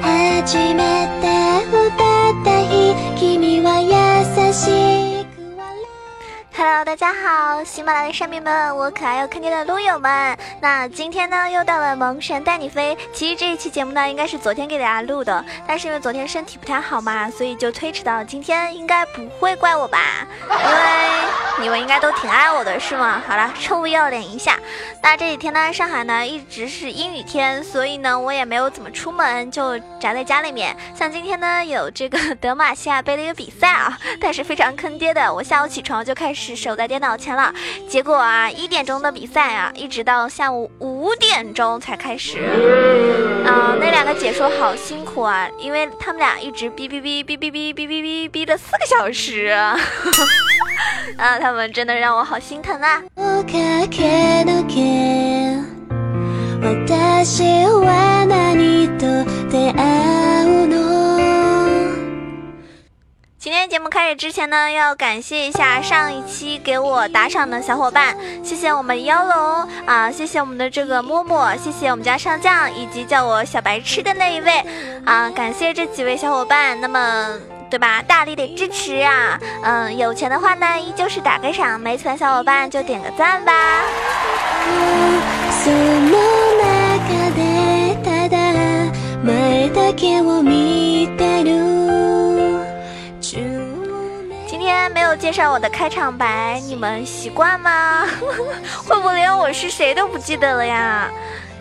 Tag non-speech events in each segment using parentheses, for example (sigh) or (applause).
初めて歌って大家好，喜马拉雅的山民们，我可爱又坑爹的撸友们。那今天呢，又到了萌神带你飞。其实这一期节目呢，应该是昨天给大家录的，但是因为昨天身体不太好嘛，所以就推迟到今天。应该不会怪我吧？因为你们应该都挺爱我的，是吗？好了，臭不要脸一下。那这几天呢，上海呢一直是阴雨天，所以呢，我也没有怎么出门，就宅在家里面。像今天呢，有这个德玛西亚杯的一个比赛啊，但是非常坑爹的，我下午起床就开始。守在电脑前了，结果啊，一点钟的比赛啊，一直到下午五点钟才开始。啊，那两个解说好辛苦啊，因为他们俩一直哔哔哔哔哔哔哔哔哔了四个小时。(laughs) 啊，他们真的让我好心疼啊。节目开始之前呢，要感谢一下上一期给我打赏的小伙伴，谢谢我们妖龙啊，谢谢我们的这个默默，谢谢我们家上将以及叫我小白痴的那一位啊，感谢这几位小伙伴，那么对吧，大力的支持啊，嗯，有钱的话呢，依旧是打个赏，没钱的小伙伴就点个赞吧。介绍我的开场白，你们习惯吗？(laughs) 会不会连我是谁都不记得了呀？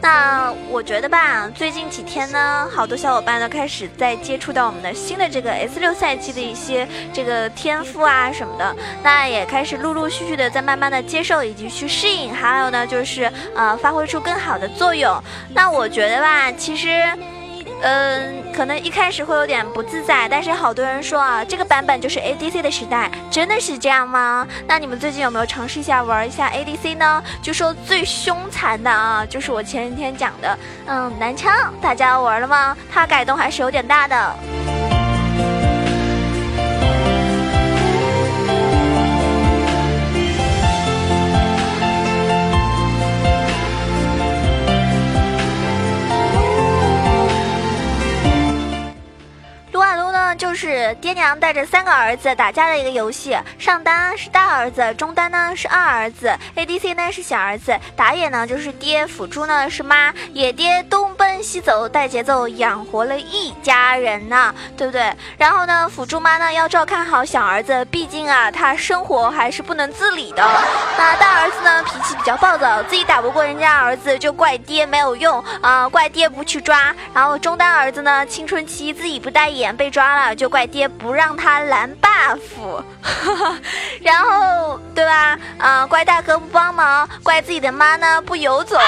那我觉得吧，最近几天呢，好多小伙伴都开始在接触到我们的新的这个 S 六赛季的一些这个天赋啊什么的，那也开始陆陆续续的在慢慢的接受以及去适应，还有呢就是呃发挥出更好的作用。那我觉得吧，其实。嗯，可能一开始会有点不自在，但是好多人说啊，这个版本就是 ADC 的时代，真的是这样吗？那你们最近有没有尝试一下玩一下 ADC 呢？就说最凶残的啊，就是我前几天讲的，嗯，男枪，大家玩了吗？它改动还是有点大的。就是爹娘带着三个儿子打架的一个游戏，上单是大儿子，中单呢是二儿子，ADC 呢是小儿子，打野呢就是爹，辅助呢是妈，野爹东奔西走带节奏，养活了一家人呢，对不对？然后呢，辅助妈呢要照看好小儿子，毕竟啊他生活还是不能自理的。那大儿子呢脾气比较暴躁，自己打不过人家儿子就怪爹没有用啊，怪爹不去抓。然后中单儿子呢青春期自己不带眼被抓了。就怪爹不让他蓝 buff，(laughs) 然后对吧？啊，怪大哥不帮忙，怪自己的妈呢不游走。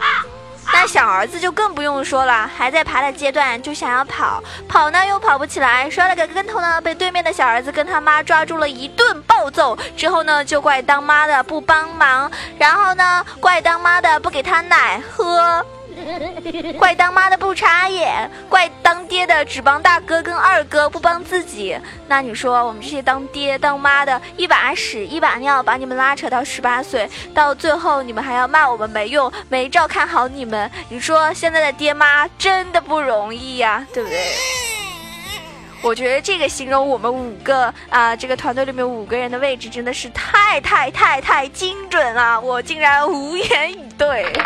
(laughs) 那小儿子就更不用说了，还在爬的阶段就想要跑，跑呢又跑不起来，摔了个跟头呢，被对面的小儿子跟他妈抓住了一顿暴揍。之后呢，就怪当妈的不帮忙，然后呢，怪当妈的不给他奶喝。(laughs) 怪当妈的不插眼，怪当爹的只帮大哥跟二哥不帮自己。那你说我们这些当爹当妈的，一把屎一把尿把你们拉扯到十八岁，到最后你们还要骂我们没用，没照看好你们。你说现在的爹妈真的不容易呀，对不对？我觉得这个形容我们五个啊，这个团队里面五个人的位置真的是太太太太精准了，我竟然无言以对。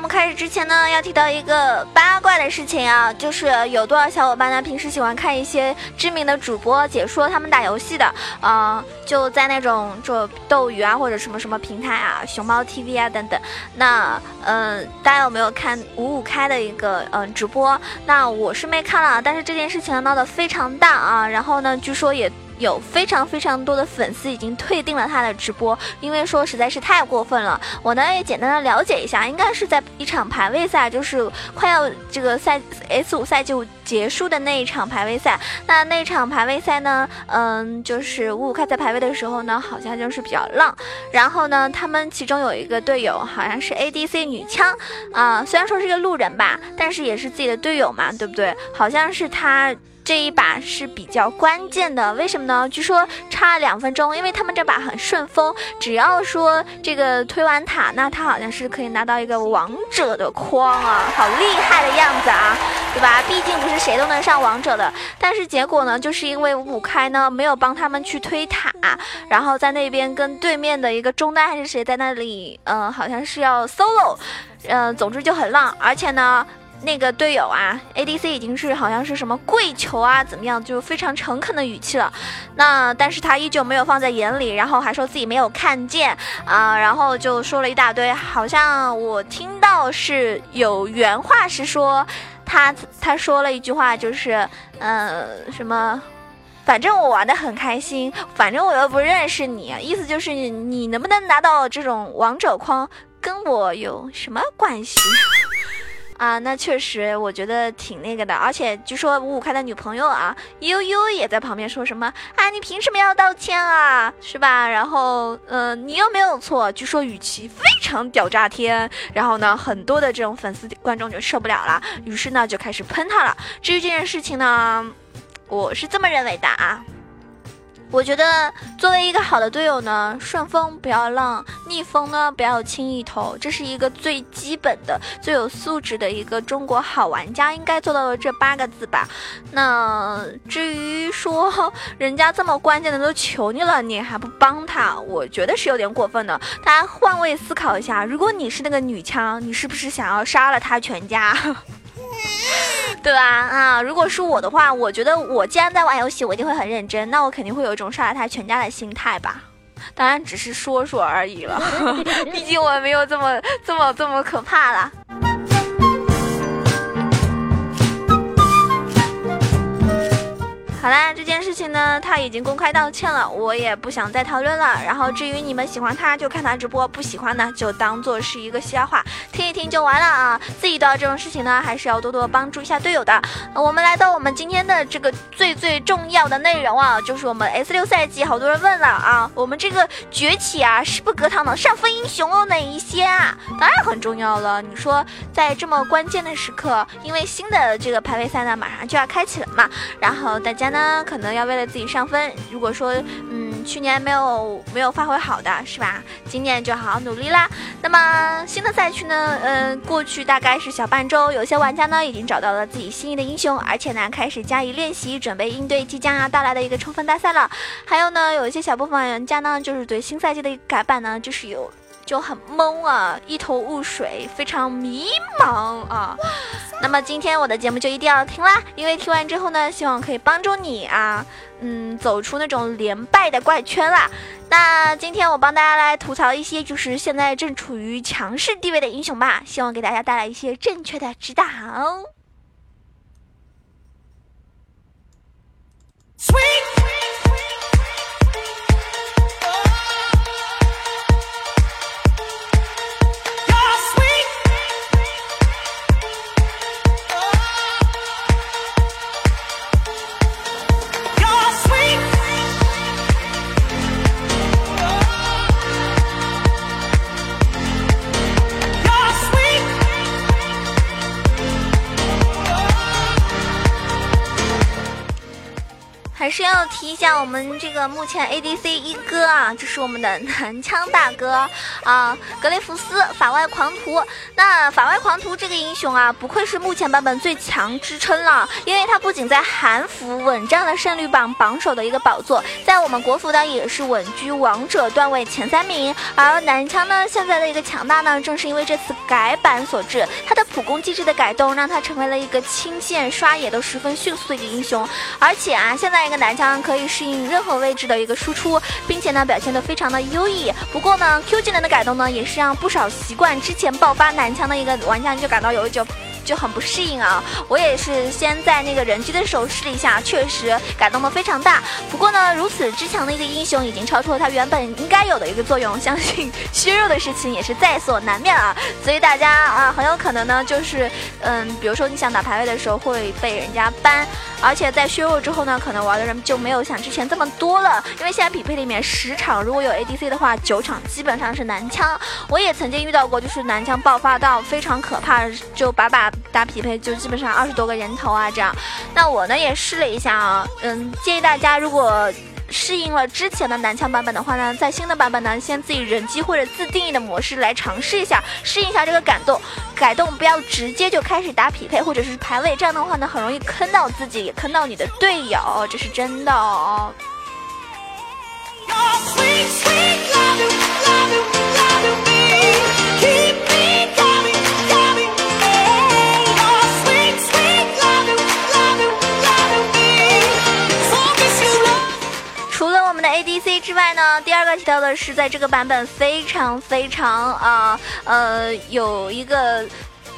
目开始之前呢，要提到一个八卦的事情啊，就是有多少小伙伴呢，平时喜欢看一些知名的主播解说他们打游戏的，啊，就在那种就斗鱼啊或者什么什么平台啊，熊猫 TV 啊等等。那嗯，大家有没有看五五开的一个嗯直播？那我是没看了，但是这件事情闹得非常大啊，然后呢，据说也。有非常非常多的粉丝已经退订了他的直播，因为说实在是太过分了。我呢也简单的了解一下，应该是在一场排位赛，就是快要这个赛 S 五赛季结束的那一场排位赛。那那场排位赛呢，嗯，就是五五开在排位的时候呢，好像就是比较浪。然后呢，他们其中有一个队友好像是 ADC 女枪啊，虽然说是个路人吧，但是也是自己的队友嘛，对不对？好像是他。这一把是比较关键的，为什么呢？据说差两分钟，因为他们这把很顺风，只要说这个推完塔，那他好像是可以拿到一个王者的框啊，好厉害的样子啊，对吧？毕竟不是谁都能上王者的。但是结果呢，就是因为五五开呢没有帮他们去推塔，然后在那边跟对面的一个中单还是谁在那里，嗯，好像是要 solo，嗯，总之就很浪，而且呢。那个队友啊，ADC 已经是好像是什么跪求啊，怎么样，就非常诚恳的语气了。那但是他依旧没有放在眼里，然后还说自己没有看见啊，然后就说了一大堆。好像我听到是有原话是说，他他说了一句话，就是嗯什么，反正我玩的很开心，反正我又不认识你，意思就是你能不能拿到这种王者框，跟我有什么关系？啊，那确实，我觉得挺那个的，而且据说五五开的女朋友啊，悠悠也在旁边说什么啊，你凭什么要道歉啊，是吧？然后，嗯，你又没有错，据说语气非常屌炸天，然后呢，很多的这种粉丝观众就受不了了，于是呢就开始喷他了。至于这件事情呢，我是这么认为的啊。我觉得作为一个好的队友呢，顺风不要浪，逆风呢不要轻易投，这是一个最基本的、最有素质的一个中国好玩家应该做到的这八个字吧。那至于说 (laughs) 人家这么关键的都求你了，你还不帮他，我觉得是有点过分的。大家换位思考一下，如果你是那个女枪，你是不是想要杀了他全家？(laughs) (laughs) 对吧？啊，如果是我的话，我觉得我既然在玩游戏，我一定会很认真，那我肯定会有一种杀了他全家的心态吧。当然，只是说说而已了，(laughs) 毕竟我没有这么这么这么可怕了。好啦，这件事情呢，他已经公开道歉了，我也不想再讨论了。然后至于你们喜欢他，就看他直播；不喜欢呢，就当做是一个笑话，听一听就完了啊。自己遇到这种事情呢，还是要多多帮助一下队友的。我们来到我们今天的这个最最重要的内容啊，就是我们 S 六赛季，好多人问了啊，我们这个崛起啊，势不可挡的上分英雄有哪一些啊？当然很重要了。你说在这么关键的时刻，因为新的这个排位赛呢，马上就要开启了嘛，然后大家。呢，可能要为了自己上分。如果说，嗯，去年没有没有发挥好的，是吧？今年就好好努力啦。那么新的赛区呢，嗯，过去大概是小半周，有些玩家呢已经找到了自己心仪的英雄，而且呢开始加以练习，准备应对即将要到来的一个冲锋大赛了。还有呢，有一些小部分玩家呢，就是对新赛季的改版呢，就是有。就很懵啊，一头雾水，非常迷茫啊。那么今天我的节目就一定要听啦，因为听完之后呢，希望可以帮助你啊，嗯，走出那种连败的怪圈啦。那今天我帮大家来吐槽一些就是现在正处于强势地位的英雄吧，希望给大家带来一些正确的指导。还是要提一下我们这个目前 ADC 一哥啊，这是我们的男枪大哥啊，格雷福斯法外狂徒。那法外狂徒这个英雄啊，不愧是目前版本最强支撑了，因为他不仅在韩服稳占了胜率榜榜首的一个宝座，在我们国服呢也是稳居王者段位前三名。而男枪呢现在的一个强大呢，正是因为这次改版所致，他的普攻机制的改动，让他成为了一个清线刷野都十分迅速的一个英雄。而且啊，现在一个。男枪可以适应任何位置的一个输出，并且呢表现的非常的优异。不过呢，Q 技能的改动呢，也是让不少习惯之前爆发男枪的一个玩家就感到有一种就很不适应啊。我也是先在那个人机的时候试了一下，确实改动的非常大。不过呢，如此之强的一个英雄已经超出了他原本应该有的一个作用，相信削弱的事情也是在所难免啊。所以大家啊，很有可能呢，就是嗯，比如说你想打排位的时候会被人家 ban，而且在削弱之后呢，可能玩的人就没有像之前这么多了。因为现在匹配里面十场如果有 ADC 的话，九场基本上是男枪。我也曾经遇到过，就是男枪爆发到非常可怕，就把把打匹配就基本上二十多个人头啊这样。那我呢也试了一下啊，嗯，建议大家如果。适应了之前的男枪版本的话呢，在新的版本呢，先自己人机或者自定义的模式来尝试一下，适应一下这个改动。改动不要直接就开始打匹配或者是排位，这样的话呢，很容易坑到自己，也坑到你的队友，这是真的哦。之外呢，第二个提到的是，在这个版本非常非常啊呃有一个。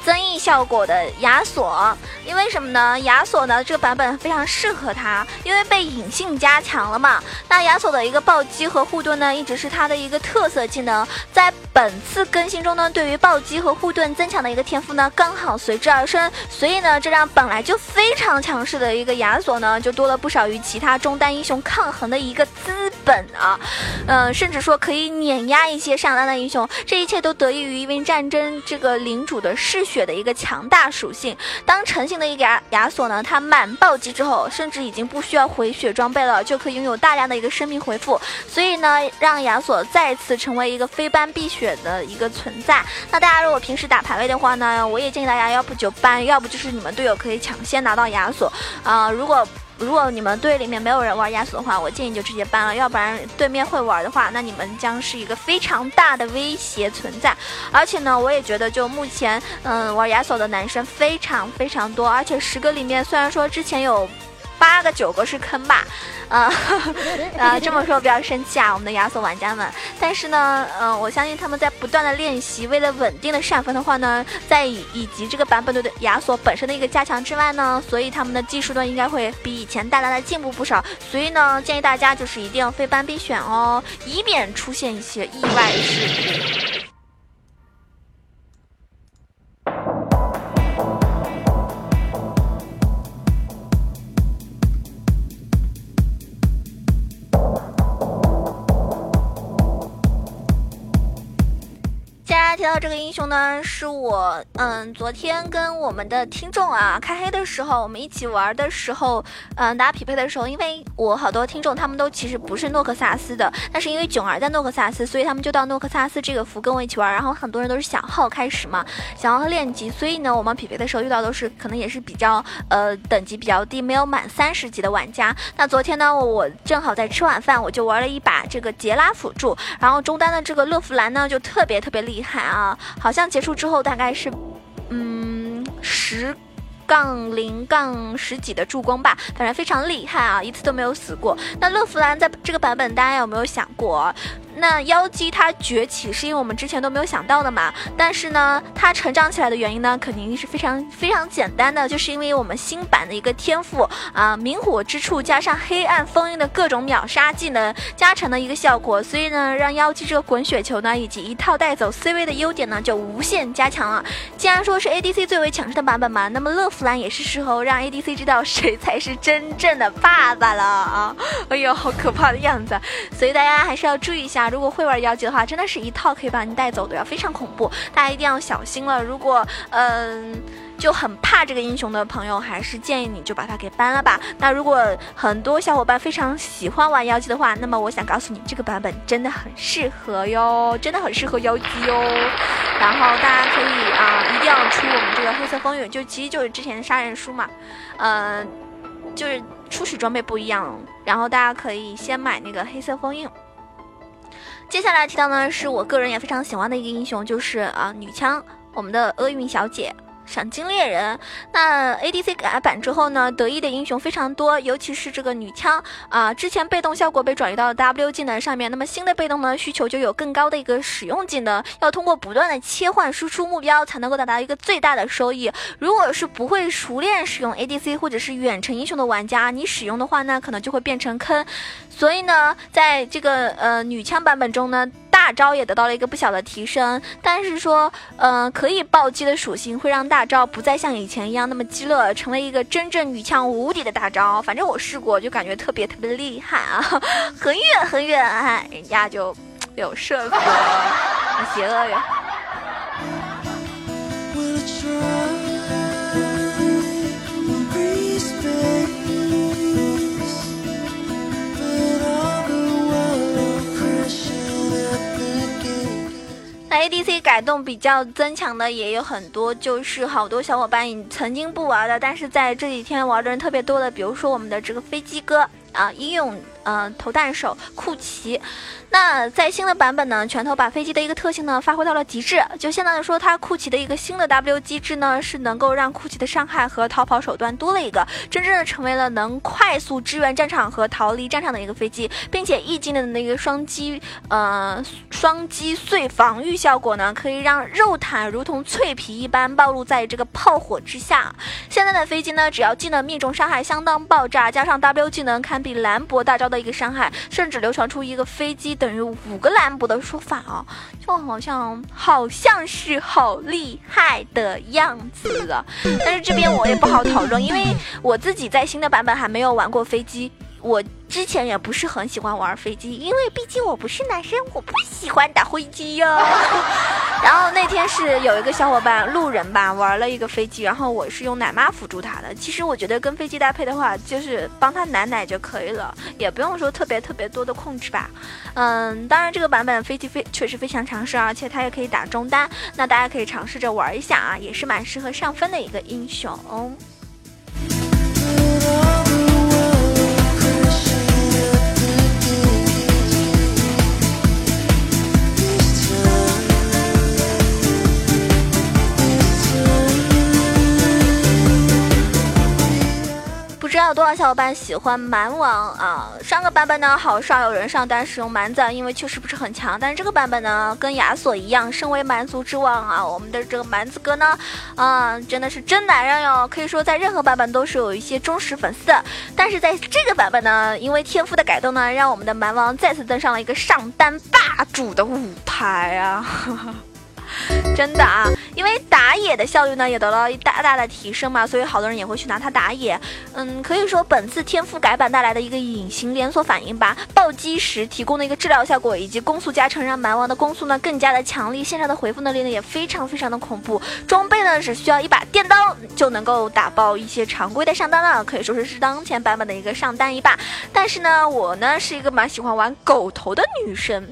增益效果的亚索，因为什么呢？亚索呢这个版本非常适合它，因为被隐性加强了嘛。那亚索的一个暴击和护盾呢，一直是它的一个特色技能。在本次更新中呢，对于暴击和护盾增强的一个天赋呢，刚好随之而生。所以呢，这让本来就非常强势的一个亚索呢，就多了不少与其他中单英雄抗衡的一个资本啊。嗯，甚至说可以碾压一些上单的英雄。这一切都得益于因为战争这个领主的嗜血。血的一个强大属性，当成型的一个亚亚索呢，他满暴击之后，甚至已经不需要回血装备了，就可以拥有大量的一个生命回复，所以呢，让亚索再次成为一个非班必血的一个存在。那大家如果平时打排位的话呢，我也建议大家要不就搬要不就是你们队友可以抢先拿到亚索啊，如果。如果你们队里面没有人玩亚索的话，我建议就直接搬了，要不然对面会玩的话，那你们将是一个非常大的威胁存在。而且呢，我也觉得就目前，嗯，玩亚索的男生非常非常多，而且十个里面虽然说之前有。八个九个是坑吧，啊，(laughs) 呃，这么说不要生气啊，我们的亚索玩家们。但是呢，嗯，我相信他们在不断的练习，为了稳定的上分的话呢，在以以及这个版本的亚索本身的一个加强之外呢，所以他们的技术呢应该会比以前大大的进步不少。所以呢，建议大家就是一定要非班必选哦，以免出现一些意外事故。这个英雄呢，是我嗯昨天跟我们的听众啊开黑的时候，我们一起玩的时候，嗯打匹配的时候，因为我好多听众他们都其实不是诺克萨斯的，但是因为囧儿在诺克萨斯，所以他们就到诺克萨斯这个服跟我一起玩。然后很多人都是小号开始嘛，小号练级，所以呢我们匹配的时候遇到都是可能也是比较呃等级比较低，没有满三十级的玩家。那昨天呢我正好在吃晚饭，我就玩了一把这个杰拉辅助，然后中单的这个乐芙兰呢就特别特别厉害。啊，好像结束之后大概是，嗯，十杠零杠十几的助攻吧，反正非常厉害啊，一次都没有死过。那乐芙兰在这个版本，大家有没有想过？那妖姬它崛起是因为我们之前都没有想到的嘛？但是呢，它成长起来的原因呢，肯定是非常非常简单的，就是因为我们新版的一个天赋啊，明火之处加上黑暗封印的各种秒杀技能加成的一个效果，所以呢，让妖姬这个滚雪球呢，以及一套带走 C 位的优点呢，就无限加强了。既然说是 ADC 最为强势的版本嘛，那么乐芙兰也是时候让 ADC 知道谁才是真正的爸爸了啊！哎呦，好可怕的样子，所以大家还是要注意一下。如果会玩妖姬的话，真的是一套可以把你带走的呀，非常恐怖，大家一定要小心了。如果嗯就很怕这个英雄的朋友，还是建议你就把它给搬了吧。那如果很多小伙伴非常喜欢玩妖姬的话，那么我想告诉你，这个版本真的很适合哟，真的很适合妖姬哟。然后大家可以啊，一定要出我们这个黑色风云，就其实就是之前的杀人书嘛，嗯，就是初始装备不一样，然后大家可以先买那个黑色封印。接下来提到呢，是我个人也非常喜欢的一个英雄，就是啊女枪，我们的厄运小姐。赏金猎人。那 ADC 改版之后呢，得意的英雄非常多，尤其是这个女枪啊，之前被动效果被转移到了 W 技能上面，那么新的被动呢，需求就有更高的一个使用技能，要通过不断的切换输出目标才能够达到一个最大的收益。如果是不会熟练使用 ADC 或者是远程英雄的玩家，你使用的话呢，可能就会变成坑。所以呢，在这个呃女枪版本中呢。大招也得到了一个不小的提升，但是说，嗯，可以暴击的属性会让大招不再像以前一样那么激烈，成为一个真正女枪无敌的大招。反正我试过，就感觉特别特别厉害啊，(laughs) 很远很远，人家就有射死，邪恶人。ADC 改动比较增强的也有很多，就是好多小伙伴曾经不玩的，但是在这几天玩的人特别多的，比如说我们的这个飞机哥啊，英勇。嗯，投弹手库奇，那在新的版本呢，拳头把飞机的一个特性呢发挥到了极致，就相当于说它库奇的一个新的 W 机制呢，是能够让库奇的伤害和逃跑手段多了一个，真正的成为了能快速支援战场和逃离战场的一个飞机，并且一技能的那个双击，呃，双击碎防御效果呢，可以让肉坦如同脆皮一般暴露在这个炮火之下。现在的飞机呢，只要技能命中伤害相当爆炸，加上 W 技能堪比兰博大招。的一个伤害，甚至流传出一个飞机等于五个兰博的说法啊，就好像好像是好厉害的样子啊。但是这边我也不好讨论，因为我自己在新的版本还没有玩过飞机，我。之前也不是很喜欢玩飞机，因为毕竟我不是男生，我不喜欢打飞机哟。(laughs) 然后那天是有一个小伙伴路人吧，玩了一个飞机，然后我是用奶妈辅助他的。其实我觉得跟飞机搭配的话，就是帮他奶奶就可以了，也不用说特别特别多的控制吧。嗯，当然这个版本飞机非确实非常强势，而且它也可以打中单，那大家可以尝试着玩一下啊，也是蛮适合上分的一个英雄。多少小伙伴喜欢蛮王啊？上个版本呢，好少有人上单使用蛮子，因为确实不是很强。但是这个版本呢，跟亚索一样，身为蛮族之王啊，我们的这个蛮子哥呢，啊，真的是真男人哟！可以说在任何版本都是有一些忠实粉丝的。但是在这个版本呢，因为天赋的改动呢，让我们的蛮王再次登上了一个上单霸主的舞台啊！(laughs) 真的啊，因为打野的效率呢也得到一大大的提升嘛，所以好多人也会去拿它打野。嗯，可以说本次天赋改版带来的一个隐形连锁反应吧，暴击时提供的一个治疗效果以及攻速加成，让蛮王的攻速呢更加的强力，线上的回复能力呢也非常非常的恐怖。装备呢只需要一把电刀就能够打爆一些常规的上单了，可以说是是当前版本的一个上单一霸。但是呢，我呢是一个蛮喜欢玩狗头的女生，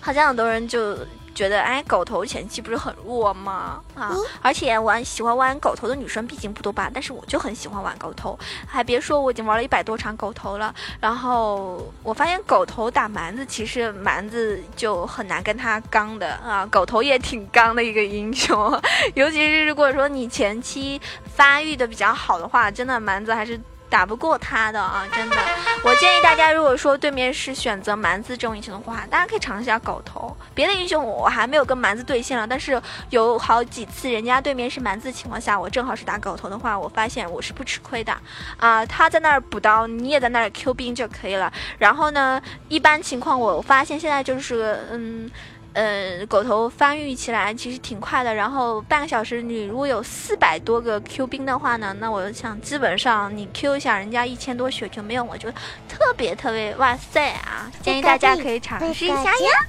好像很多人就。觉得哎，狗头前期不是很弱吗？啊，而且玩喜欢玩狗头的女生毕竟不多吧？但是我就很喜欢玩狗头，还别说我已经玩了一百多场狗头了。然后我发现狗头打蛮子，其实蛮子就很难跟他刚的啊。(laughs) 狗头也挺刚的一个英雄，尤其是如果说你前期发育的比较好的话，真的蛮子还是。打不过他的啊，真的。(laughs) 我建议大家，如果说对面是选择蛮子这种英雄的话，大家可以尝试一下狗头。别的英雄我还没有跟蛮子对线了，但是有好几次人家对面是蛮子的情况下，我正好是打狗头的话，我发现我是不吃亏的啊。他在那儿补刀，你也在那儿 Q 兵就可以了。然后呢，一般情况我发现现在就是嗯。呃，狗头发育起来其实挺快的，然后半个小时你如果有四百多个 Q 兵的话呢，那我想基本上你 Q 一下人家一千多血就没有，我就特别特别哇塞啊！建议大家可以尝试一下呀。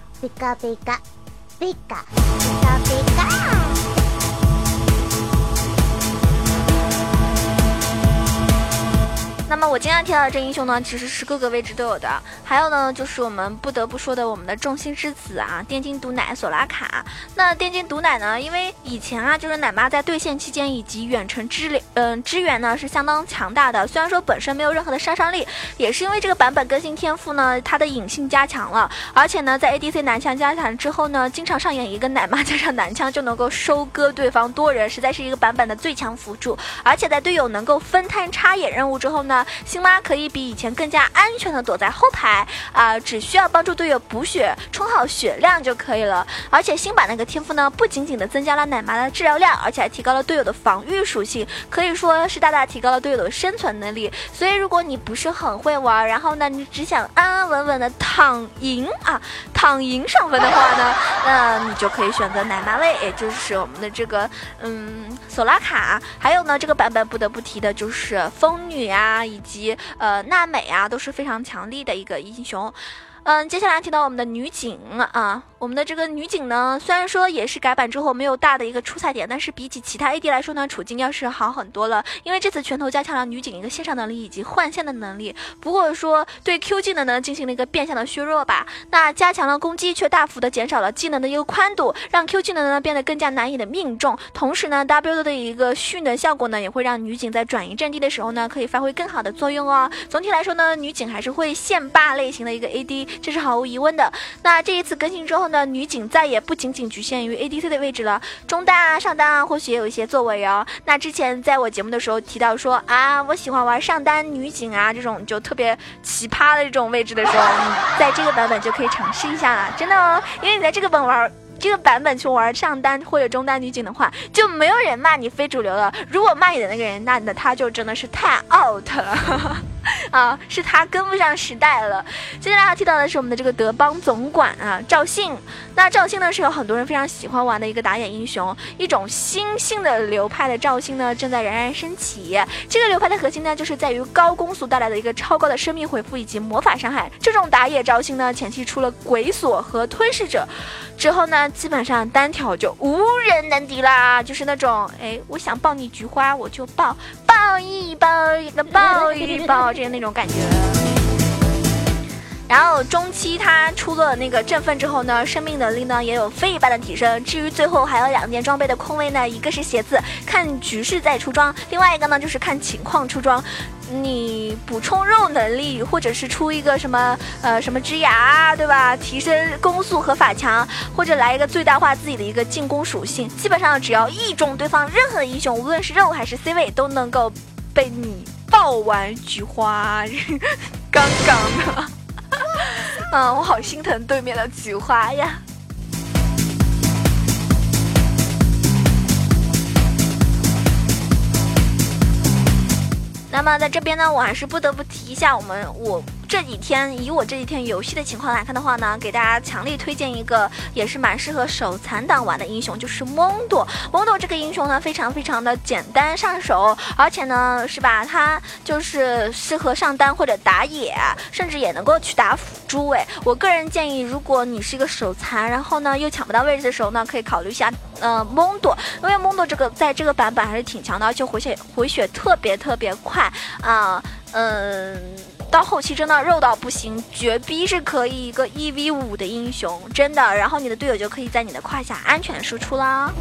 那么我今天提到的这英雄呢，其实是各个位置都有的。还有呢，就是我们不得不说的我们的众星之子啊，电竞毒奶索拉卡。那电竞毒奶呢，因为以前啊，就是奶妈在对线期间以及远程支嗯支援呢是相当强大的。虽然说本身没有任何的杀伤力，也是因为这个版本更新天赋呢，它的隐性加强了。而且呢，在 ADC 男枪加强之后呢，经常上演一个奶妈加上男枪就能够收割对方多人，实在是一个版本的最强辅助。而且在队友能够分摊插眼任务之后呢，辛妈可以比以前更加安全的躲在后排啊，只需要帮助队友补血，充好血量就可以了。而且新版那个天赋呢，不仅仅的增加了奶妈的治疗量，而且还提高了队友的防御属性，可以说是大大提高了队友的生存能力。所以如果你不是很会玩，然后呢，你只想安安稳稳的躺赢啊，躺赢上分的话呢，那你就可以选择奶妈位，也就是我们的这个嗯索拉卡。还有呢，这个版本不得不提的就是风女啊，以及呃娜美啊，都是非常强力的一个英雄。嗯，接下来提到我们的女警啊，我们的这个女警呢，虽然说也是改版之后没有大的一个出彩点，但是比起其他 AD 来说呢，处境要是好很多了。因为这次拳头加强了女警一个线上能力以及换线的能力，不过说对 Q 技能呢进行了一个变相的削弱吧。那加强了攻击，却大幅的减少了技能的一个宽度，让 Q 技能呢变得更加难以的命中。同时呢，W 的一个蓄能效果呢，也会让女警在转移阵地的时候呢，可以发挥更好的作用哦。总体来说呢，女警还是会线霸类型的一个 AD。这是毫无疑问的。那这一次更新之后呢，女警再也不仅仅局限于 ADC 的位置了，中单啊、上单啊，或许也有一些作为哦。那之前在我节目的时候提到说啊，我喜欢玩上单女警啊这种就特别奇葩的这种位置的时候，你在这个版本就可以尝试一下了，真的哦。因为你在这个本玩这个版本去玩上单或者中单女警的话，就没有人骂你非主流了。如果骂你的那个人，那那他就真的是太 out 了。啊，是他跟不上时代了。接下来要提到的是我们的这个德邦总管啊，赵信。那赵信呢，是有很多人非常喜欢玩的一个打野英雄，一种新兴的流派的赵信呢，正在冉冉升起。这个流派的核心呢，就是在于高攻速带来的一个超高的生命回复以及魔法伤害。这种打野赵信呢，前期出了鬼锁和吞噬者之后呢，基本上单挑就无人能敌啦。就是那种，哎，我想抱你菊花，我就抱，抱一抱一个，抱一抱。这样那种感觉，然后中期他出了那个振奋之后呢，生命能力呢也有非一般的提升。至于最后还有两件装备的空位呢，一个是鞋子，看局势再出装；另外一个呢就是看情况出装。你补充肉能力，或者是出一个什么呃什么枝芽，对吧？提升攻速和法强，或者来一个最大化自己的一个进攻属性。基本上只要一中对方任何英雄，无论是肉还是 C 位，都能够被你。爆完菊花，(laughs) 刚刚的，嗯，我好心疼对面的菊花呀。那么在这边呢，我还是不得不提一下我们我。这几天以我这几天游戏的情况来看的话呢，给大家强力推荐一个也是蛮适合手残党玩的英雄，就是蒙多。蒙多这个英雄呢，非常非常的简单上手，而且呢，是吧？它就是适合上单或者打野，甚至也能够去打辅助。哎，我个人建议，如果你是一个手残，然后呢又抢不到位置的时候呢，可以考虑一下呃蒙多，因为蒙多这个在这个版本还是挺强的，而且回血回血特别特别快啊，嗯。到后期真的肉到不行，绝逼是可以一个一 v 五的英雄，真的。然后你的队友就可以在你的胯下安全输出啦。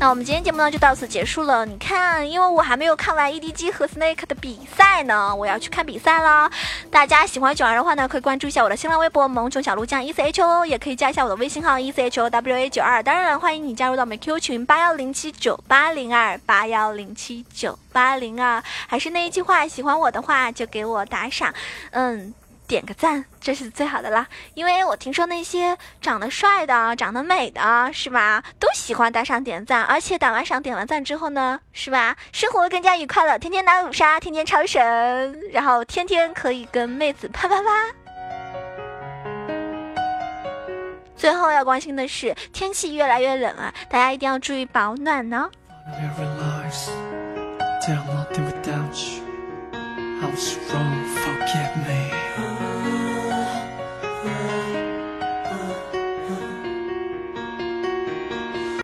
那我们今天节目呢就到此结束了。你看，因为我还没有看完 EDG 和 Snake 的比赛呢，我要去看比赛啦。大家喜欢九儿的话呢，可以关注一下我的新浪微博萌宠小鹿酱 E C H O，也可以加一下我的微信号 E C H O W A 九二。当然，欢迎你加入到我们 Q 群八幺零七九八零二八幺零七九八零二。还是那一句话，喜欢我的话就给我打赏，嗯。点个赞，这是最好的啦。因为我听说那些长得帅的、长得美的，是吧，都喜欢打赏点赞，而且打完赏、点完赞之后呢，是吧，生活更加愉快了，天天打五杀，天天超神，然后天天可以跟妹子啪啪啪。最后要关心的是，天气越来越冷了，大家一定要注意保暖呢。